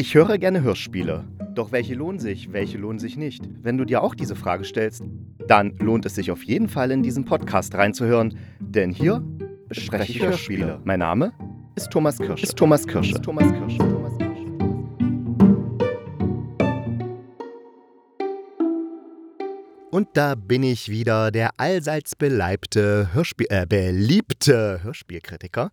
Ich höre gerne Hörspiele. Doch welche lohnen sich, welche lohnen sich nicht? Wenn du dir auch diese Frage stellst, dann lohnt es sich auf jeden Fall in diesen Podcast reinzuhören, denn hier bespreche ich Hörspiele. Mein Name ist Thomas Kirsch. Ist Thomas Kirsch. Ist Thomas Kirsch. Und da bin ich wieder, der allseits beleibte Hörspiel, äh, beliebte Hörspielkritiker.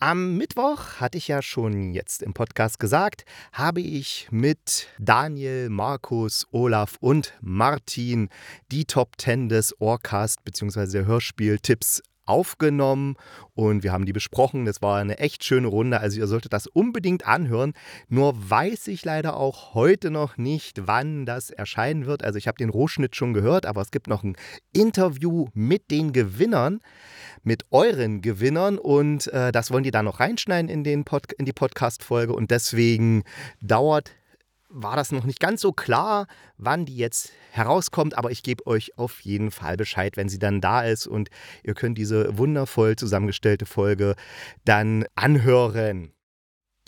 Am Mittwoch, hatte ich ja schon jetzt im Podcast gesagt, habe ich mit Daniel, Markus, Olaf und Martin die Top 10 des Orcast bzw. Hörspieltipps aufgenommen und wir haben die besprochen. Das war eine echt schöne Runde. Also ihr solltet das unbedingt anhören. Nur weiß ich leider auch heute noch nicht, wann das erscheinen wird. Also ich habe den Rohschnitt schon gehört, aber es gibt noch ein Interview mit den Gewinnern, mit euren Gewinnern und äh, das wollen die dann noch reinschneiden in, den Pod in die Podcast-Folge und deswegen dauert war das noch nicht ganz so klar, wann die jetzt herauskommt, aber ich gebe euch auf jeden Fall Bescheid, wenn sie dann da ist und ihr könnt diese wundervoll zusammengestellte Folge dann anhören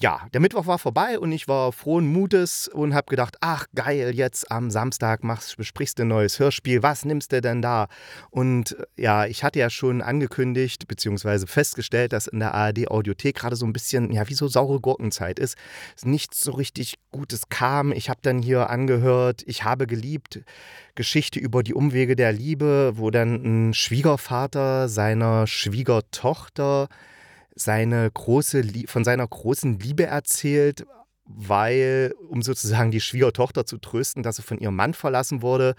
ja, der Mittwoch war vorbei und ich war frohen Mutes und habe gedacht, ach geil, jetzt am Samstag machst, besprichst du ein neues Hörspiel, was nimmst du denn da? Und äh, ja, ich hatte ja schon angekündigt bzw. festgestellt, dass in der ARD Audiothek gerade so ein bisschen, ja, wie so saure Gurkenzeit ist. Nichts so richtig Gutes kam. Ich habe dann hier angehört, ich habe geliebt, Geschichte über die Umwege der Liebe, wo dann ein Schwiegervater seiner Schwiegertochter seine große, von seiner großen Liebe erzählt, weil, um sozusagen die Schwiegertochter zu trösten, dass sie von ihrem Mann verlassen wurde,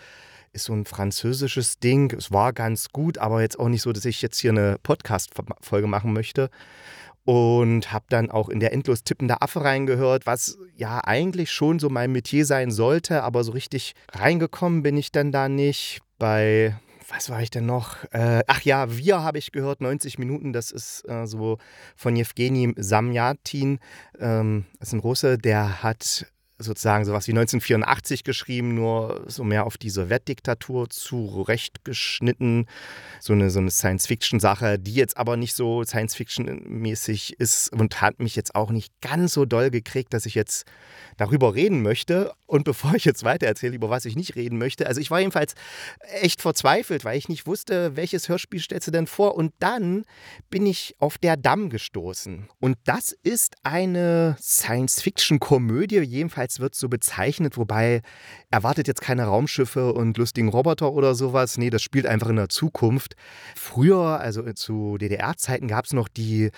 ist so ein französisches Ding. Es war ganz gut, aber jetzt auch nicht so, dass ich jetzt hier eine Podcast-Folge machen möchte. Und habe dann auch in der endlos tippende Affe reingehört, was ja eigentlich schon so mein Metier sein sollte, aber so richtig reingekommen bin ich dann da nicht. Bei was war ich denn noch? Äh, ach ja, Wir habe ich gehört, 90 Minuten. Das ist äh, so von Jewgeni Samyatin. Ähm, das ist ein Russe, der hat sozusagen sowas wie 1984 geschrieben, nur so mehr auf die Sowjetdiktatur zurechtgeschnitten. So eine, so eine Science-Fiction-Sache, die jetzt aber nicht so Science-Fiction-mäßig ist und hat mich jetzt auch nicht ganz so doll gekriegt, dass ich jetzt darüber reden möchte. Und bevor ich jetzt weiter erzähle, über was ich nicht reden möchte, also ich war jedenfalls echt verzweifelt, weil ich nicht wusste, welches Hörspiel stellst du denn vor. Und dann bin ich auf Der Damm gestoßen. Und das ist eine Science-Fiction-Komödie, jedenfalls Jenseits wird so bezeichnet, wobei erwartet jetzt keine Raumschiffe und lustigen Roboter oder sowas. Nee, das spielt einfach in der Zukunft. Früher, also zu DDR-Zeiten, gab es noch die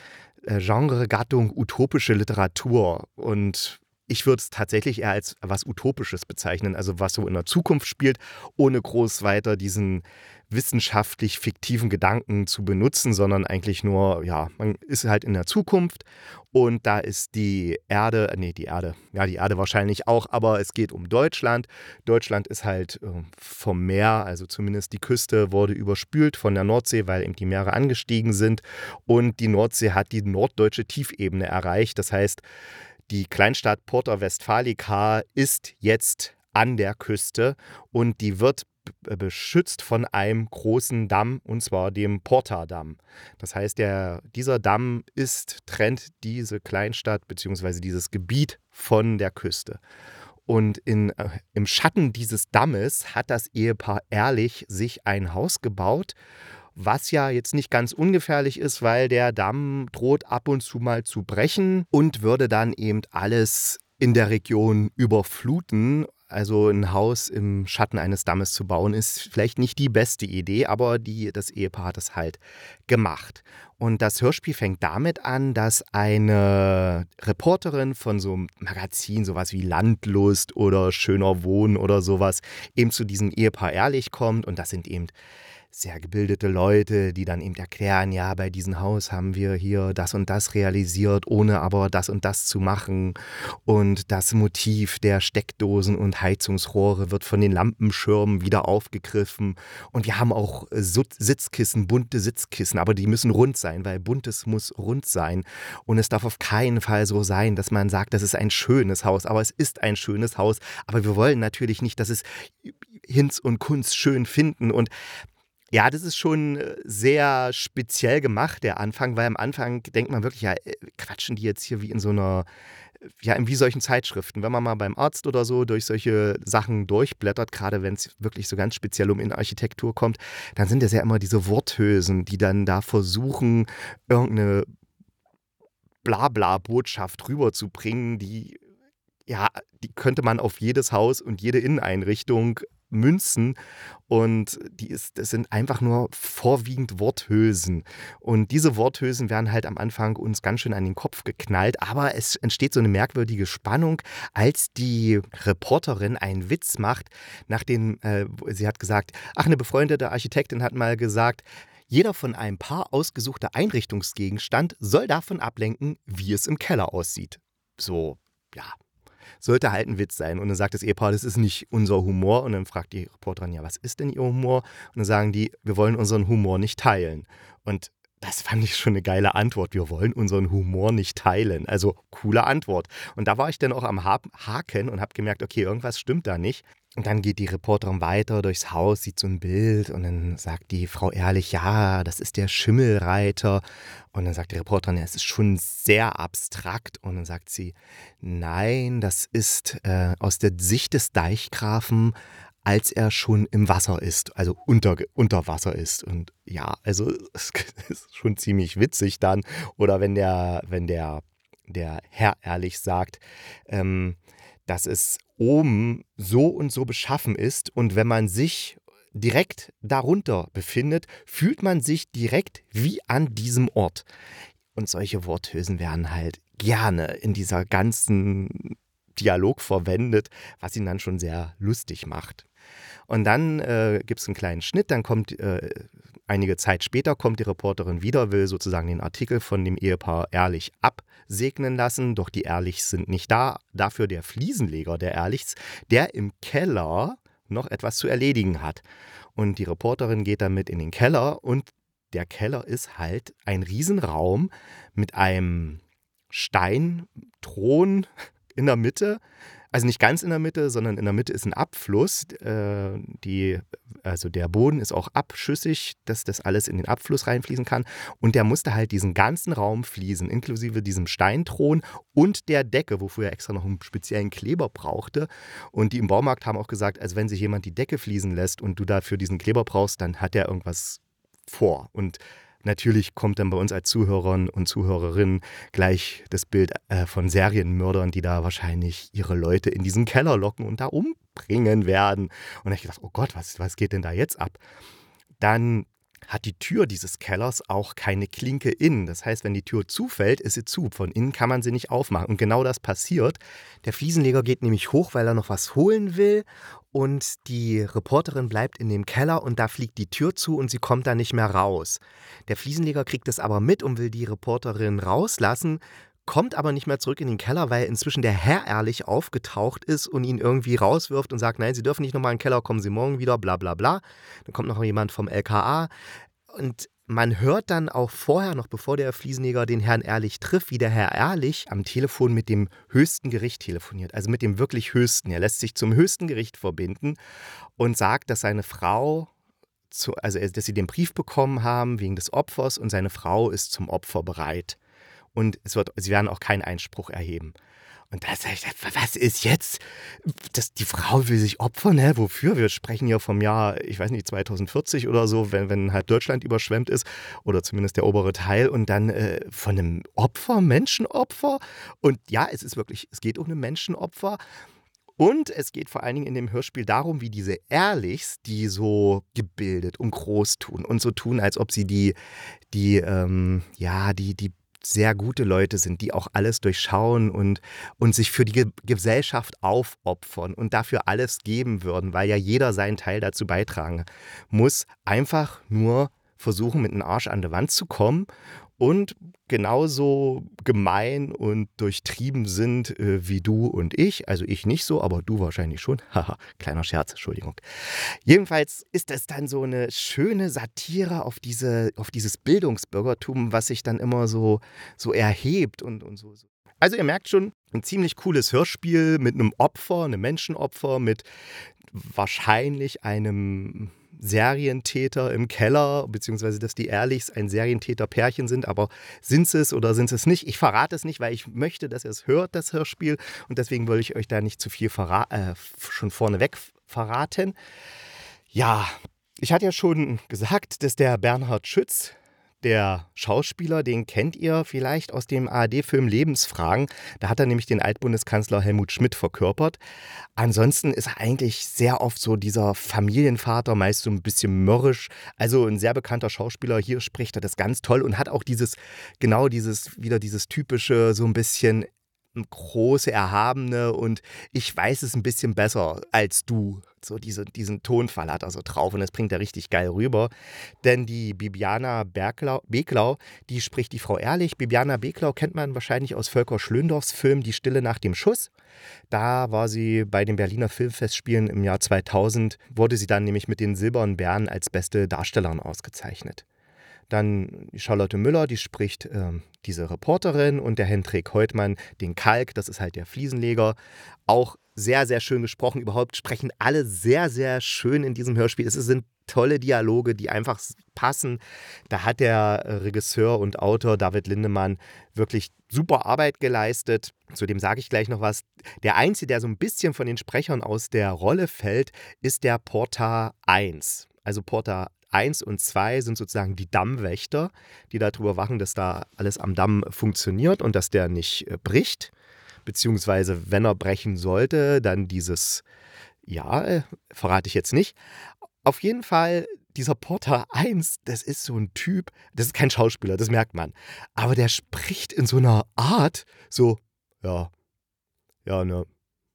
äh, Genregattung utopische Literatur. Und ich würde es tatsächlich eher als was Utopisches bezeichnen, also was so in der Zukunft spielt, ohne groß weiter diesen wissenschaftlich fiktiven Gedanken zu benutzen, sondern eigentlich nur, ja, man ist halt in der Zukunft und da ist die Erde, äh, nee, die Erde, ja, die Erde wahrscheinlich auch, aber es geht um Deutschland. Deutschland ist halt äh, vom Meer, also zumindest die Küste wurde überspült von der Nordsee, weil eben die Meere angestiegen sind und die Nordsee hat die norddeutsche Tiefebene erreicht. Das heißt, die Kleinstadt Porta Westfalica ist jetzt an der Küste und die wird beschützt von einem großen Damm, und zwar dem Porta-Damm. Das heißt, der, dieser Damm ist, trennt diese Kleinstadt bzw. dieses Gebiet von der Küste. Und in, äh, im Schatten dieses Dammes hat das Ehepaar Ehrlich sich ein Haus gebaut, was ja jetzt nicht ganz ungefährlich ist, weil der Damm droht ab und zu mal zu brechen und würde dann eben alles in der Region überfluten. Also ein Haus im Schatten eines Dammes zu bauen, ist vielleicht nicht die beste Idee, aber die, das Ehepaar hat es halt gemacht. Und das Hörspiel fängt damit an, dass eine Reporterin von so einem Magazin, sowas wie Landlust oder Schöner Wohnen oder sowas, eben zu diesem Ehepaar ehrlich kommt. Und das sind eben sehr gebildete Leute, die dann eben erklären, ja, bei diesem Haus haben wir hier das und das realisiert, ohne aber das und das zu machen. Und das Motiv der Steckdosen und Heizungsrohre wird von den Lampenschirmen wieder aufgegriffen. Und wir haben auch Sitzkissen, bunte Sitzkissen, aber die müssen rund sein, weil buntes muss rund sein. Und es darf auf keinen Fall so sein, dass man sagt, das ist ein schönes Haus, aber es ist ein schönes Haus. Aber wir wollen natürlich nicht, dass es Hinz und Kunst schön finden. Und Ja, das ist schon äh, sehr speziell gemacht, der Anfang, weil am Anfang denkt man wirklich, ja, äh, quatschen die jetzt hier wie in so einer, ja, in wie solchen Zeitschriften. Wenn man mal beim Arzt oder so durch solche Sachen durchblättert, gerade wenn es wirklich so ganz speziell um Innenarchitektur kommt, dann sind das ja immer diese Worthülsen, die dann da versuchen, irgendeine Blabla-Botschaft rüberzubringen, die ja, die könnte man auf jedes Haus und jede Inneneinrichtung münzen. Und die ist, das sind einfach nur vorwiegend Worthülsen. Und diese Worthülsen werden halt am Anfang uns ganz schön an den Kopf geknallt. Aber es entsteht so eine merkwürdige Spannung, als die Reporterin einen Witz macht, nachdem äh, sie hat gesagt, ach, eine befreundete Architektin hat mal gesagt, jeder von einem Paar ausgesuchter Einrichtungsgegenstand soll davon ablenken, wie es im Keller aussieht. So, ja, sollte halt ein Witz sein. Und dann sagt das Ehepaar, das ist nicht unser Humor. Und dann fragt die Reporterin, ja, was ist denn ihr Humor? Und dann sagen die, wir wollen unseren Humor nicht teilen. Und das fand ich schon eine geile Antwort. Wir wollen unseren Humor nicht teilen. Also coole Antwort. Und da war ich dann auch am Haken und habe gemerkt, okay, irgendwas stimmt da nicht. Und dann geht die Reporterin weiter durchs Haus, sieht so ein Bild und dann sagt die Frau ehrlich, ja, das ist der Schimmelreiter. Und dann sagt die Reporterin, ja, es ist schon sehr abstrakt. Und dann sagt sie, nein, das ist äh, aus der Sicht des Deichgrafen, als er schon im Wasser ist, also unter, unter Wasser ist. Und ja, also es ist schon ziemlich witzig dann. Oder wenn der, wenn der, der Herr ehrlich sagt, ähm, dass es oben so und so beschaffen ist und wenn man sich direkt darunter befindet, fühlt man sich direkt wie an diesem Ort. Und solche Worthülsen werden halt gerne in dieser ganzen Dialog verwendet, was ihn dann schon sehr lustig macht. Und dann äh, gibt es einen kleinen Schnitt, dann kommt äh, einige Zeit später kommt die Reporterin wieder, will sozusagen den Artikel von dem Ehepaar Ehrlich absegnen lassen, doch die Ehrlichs sind nicht da. Dafür der Fliesenleger der Ehrlichs, der im Keller noch etwas zu erledigen hat. Und die Reporterin geht damit in den Keller und der Keller ist halt ein Riesenraum mit einem Steinthron in der Mitte, also nicht ganz in der Mitte, sondern in der Mitte ist ein Abfluss. Äh, die, also der Boden ist auch abschüssig, dass das alles in den Abfluss reinfließen kann. Und der musste halt diesen ganzen Raum fließen, inklusive diesem Steinthron und der Decke, wofür er extra noch einen speziellen Kleber brauchte. Und die im Baumarkt haben auch gesagt, also wenn sich jemand die Decke fließen lässt und du dafür diesen Kleber brauchst, dann hat er irgendwas vor. Und Natürlich kommt dann bei uns als Zuhörern und Zuhörerinnen gleich das Bild äh, von Serienmördern, die da wahrscheinlich ihre Leute in diesen Keller locken und da umbringen werden. Und ich gedacht, oh Gott, was, was geht denn da jetzt ab? Dann hat die Tür dieses Kellers auch keine Klinke innen. Das heißt, wenn die Tür zufällt, ist sie zu. Von innen kann man sie nicht aufmachen. Und genau das passiert. Der Fliesenleger geht nämlich hoch, weil er noch was holen will. Und die Reporterin bleibt in dem Keller und da fliegt die Tür zu und sie kommt da nicht mehr raus. Der Fliesenleger kriegt es aber mit und will die Reporterin rauslassen, kommt aber nicht mehr zurück in den Keller, weil inzwischen der Herr ehrlich aufgetaucht ist und ihn irgendwie rauswirft und sagt, nein, Sie dürfen nicht nochmal in den Keller, kommen Sie morgen wieder, bla bla bla. Dann kommt noch jemand vom LKA und man hört dann auch vorher, noch bevor der Fliesenleger den Herrn Ehrlich trifft, wie der Herr Ehrlich am Telefon mit dem höchsten Gericht telefoniert, also mit dem wirklich höchsten. Er lässt sich zum höchsten Gericht verbinden und sagt, dass seine Frau, zu, also dass sie den Brief bekommen haben wegen des Opfers und seine Frau ist zum Opfer bereit und es wird, sie werden auch keinen Einspruch erheben. Und da sage ich, was ist jetzt? Das, die Frau will sich opfern, hä? Wofür? Wir sprechen ja vom Jahr, ich weiß nicht, 2040 oder so, wenn, wenn halt Deutschland überschwemmt ist oder zumindest der obere Teil und dann äh, von einem Opfer, Menschenopfer. Und ja, es ist wirklich, es geht um ein Menschenopfer. Und es geht vor allen Dingen in dem Hörspiel darum, wie diese Ehrlichs, die so gebildet und groß tun und so tun, als ob sie die, die, ähm, ja, die, die sehr gute Leute sind, die auch alles durchschauen und, und sich für die Ge Gesellschaft aufopfern und dafür alles geben würden, weil ja jeder seinen Teil dazu beitragen muss, einfach nur versuchen, mit dem Arsch an die Wand zu kommen und genauso gemein und durchtrieben sind äh, wie du und ich. Also ich nicht so, aber du wahrscheinlich schon. Haha, kleiner Scherz, Entschuldigung. Jedenfalls ist es dann so eine schöne Satire auf, diese, auf dieses Bildungsbürgertum, was sich dann immer so, so erhebt und, und so. Also ihr merkt schon, ein ziemlich cooles Hörspiel mit einem Opfer, einem Menschenopfer, mit wahrscheinlich einem Serientäter im Keller, beziehungsweise dass die Ehrlichs ein Serientäter-Pärchen sind, aber sind sie es oder sind sie es nicht? Ich verrate es nicht, weil ich möchte, dass ihr es hört, das Hörspiel, und deswegen will ich euch da nicht zu viel äh, schon vorneweg verraten. Ja, ich hatte ja schon gesagt, dass der Bernhard Schütz der Schauspieler, den kennt ihr vielleicht aus dem ARD-Film Lebensfragen. Da hat er nämlich den Altbundeskanzler Helmut Schmidt verkörpert. Ansonsten ist er eigentlich sehr oft so dieser Familienvater, meist so ein bisschen mürrisch. Also ein sehr bekannter Schauspieler. Hier spricht er das ganz toll und hat auch dieses, genau dieses, wieder dieses typische, so ein bisschen große, erhabene und ich weiß es ein bisschen besser als du. So diese, diesen Tonfall hat er so drauf und das bringt er richtig geil rüber. Denn die Bibiana Berglau, Beklau, die spricht die Frau Ehrlich. Bibiana Beklau kennt man wahrscheinlich aus Volker Schlöndorfs Film Die Stille nach dem Schuss. Da war sie bei den Berliner Filmfestspielen im Jahr 2000, wurde sie dann nämlich mit den Silbernen Bären als beste Darstellerin ausgezeichnet. Dann Charlotte Müller, die spricht äh, diese Reporterin und der Hendrik Heutmann den Kalk, das ist halt der Fliesenleger. Auch sehr, sehr schön gesprochen. Überhaupt sprechen alle sehr, sehr schön in diesem Hörspiel. Es sind tolle Dialoge, die einfach passen. Da hat der Regisseur und Autor David Lindemann wirklich super Arbeit geleistet. Zu dem sage ich gleich noch was. Der Einzige, der so ein bisschen von den Sprechern aus der Rolle fällt, ist der Porta 1. Also Porta 1 und 2 sind sozusagen die Dammwächter, die darüber wachen, dass da alles am Damm funktioniert und dass der nicht äh, bricht. Beziehungsweise, wenn er brechen sollte, dann dieses, ja, äh, verrate ich jetzt nicht. Auf jeden Fall, dieser Porter 1, das ist so ein Typ, das ist kein Schauspieler, das merkt man. Aber der spricht in so einer Art, so, ja, ja, ne,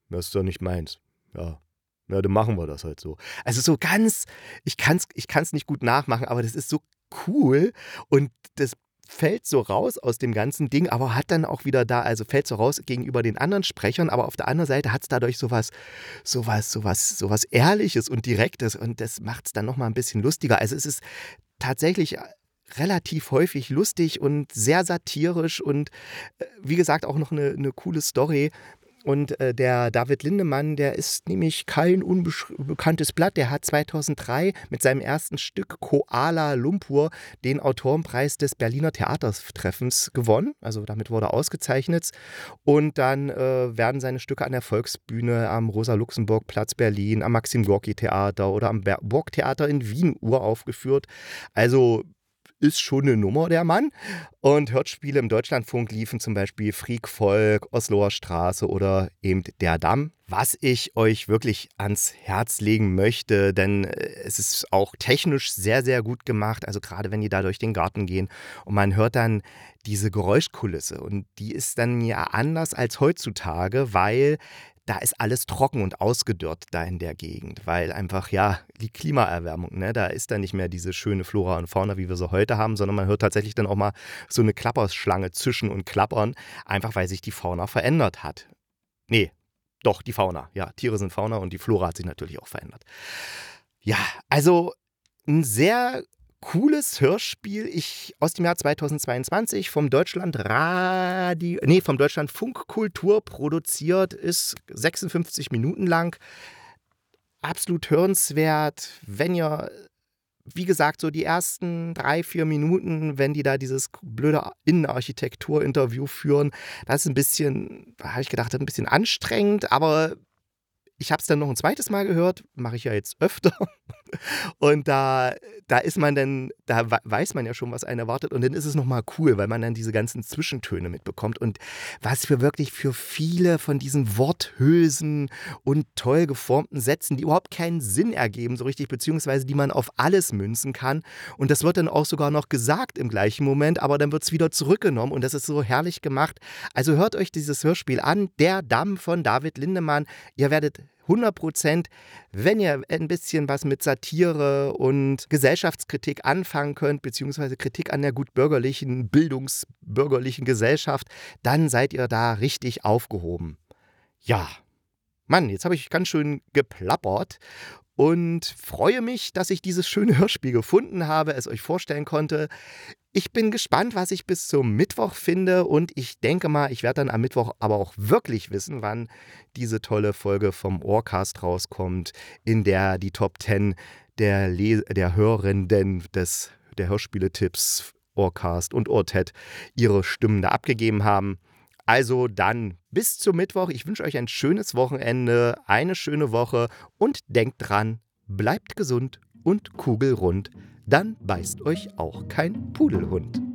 das ist doch nicht meins. Ja, ja, dann machen wir das halt so. Also so ganz, ich kann es ich kann's nicht gut nachmachen, aber das ist so cool und das fällt so raus aus dem ganzen Ding, aber hat dann auch wieder da, also fällt so raus gegenüber den anderen Sprechern, aber auf der anderen Seite hat es dadurch sowas, sowas, sowas, sowas Ehrliches und Direktes und das macht es dann nochmal ein bisschen lustiger. Also es ist tatsächlich relativ häufig lustig und sehr satirisch und äh, wie gesagt auch noch eine, eine coole Story. Und äh, der David Lindemann, der ist nämlich kein unbekanntes Blatt. Der hat 2003 mit seinem ersten Stück Koala Lumpur den Autorenpreis des Berliner Theatertreffens gewonnen. Also damit wurde er ausgezeichnet. Und dann äh, werden seine Stücke an der Volksbühne am Rosa-Luxemburg-Platz Berlin, am Maxim-Gorki-Theater oder am Burgtheater in Wien uraufgeführt. Also ist schon eine Nummer, der Mann. Und Hörspiele im Deutschlandfunk liefen zum Beispiel Freak Volk, Osloer Straße oder eben Der Damm. Was ich euch wirklich ans Herz legen möchte, denn äh, es ist auch technisch sehr, sehr gut gemacht. Also gerade wenn die da durch den Garten gehen und man hört dann diese Geräuschkulisse und die ist dann ja anders als heutzutage, weil da ist alles trocken und ausgedörrt da in der Gegend, weil einfach, ja, die Klimaerwärmung, ne, da ist dann nicht mehr diese schöne Flora und Fauna, wie wir sie heute haben, sondern man hört tatsächlich dann auch mal so eine Klapperschlange zischen und klappern, einfach weil sich die Fauna verändert hat. Nee, doch, die Fauna. Ja, Tiere sind Fauna und die Flora hat sich natürlich auch verändert. Ja, also ein sehr cooles Hörspiel ich, aus dem Jahr 2022 vom Deutschland Radio, nee, vom Deutschland Funkkultur produziert, ist 56 Minuten lang. Absolut hörenswert, wenn ihr, wie gesagt, so die ersten drei, vier Minuten, wenn die da dieses blöde Innenarchitektur-Interview führen, das ist ein bisschen, habe ich gedacht, ein bisschen anstrengend, aber ich habe es dann noch ein zweites Mal gehört, mache ich ja jetzt öfter. Und da, da ist man dann, da weiß man ja schon, was einen erwartet. Und dann ist es nochmal cool, weil man dann diese ganzen Zwischentöne mitbekommt. Und was für wirklich für viele von diesen Worthülsen und toll geformten Sätzen, die überhaupt keinen Sinn ergeben, so richtig, beziehungsweise die man auf alles münzen kann. Und das wird dann auch sogar noch gesagt im gleichen Moment, aber dann wird es wieder zurückgenommen. Und das ist so herrlich gemacht. Also hört euch dieses Hörspiel an. Der Damm von David Lindemann. Ihr werdet 100 Prozent, wenn ihr ein bisschen was mit Satire und Gesellschaftskritik anfangen könnt, beziehungsweise Kritik an der gut bürgerlichen, bildungsbürgerlichen Gesellschaft, dann seid ihr da richtig aufgehoben. Ja, Mann, jetzt habe ich ganz schön geplappert und freue mich, dass ich dieses schöne Hörspiel gefunden habe, es euch vorstellen konnte. Ich bin gespannt, was ich bis zum Mittwoch finde und ich denke mal, ich werde dann am Mittwoch aber auch wirklich wissen, wann diese tolle Folge vom Ohrcast rauskommt, in der die Top 10 der, Les der Hörenden des, der Hörspiele-Tipps Ohrcast und Ohrtet ihre Stimmen da abgegeben haben. Also dann bis zum Mittwoch. Ich wünsche euch ein schönes Wochenende, eine schöne Woche und denkt dran, bleibt gesund und kugelrund. Dann beißt euch auch kein Pudelhund.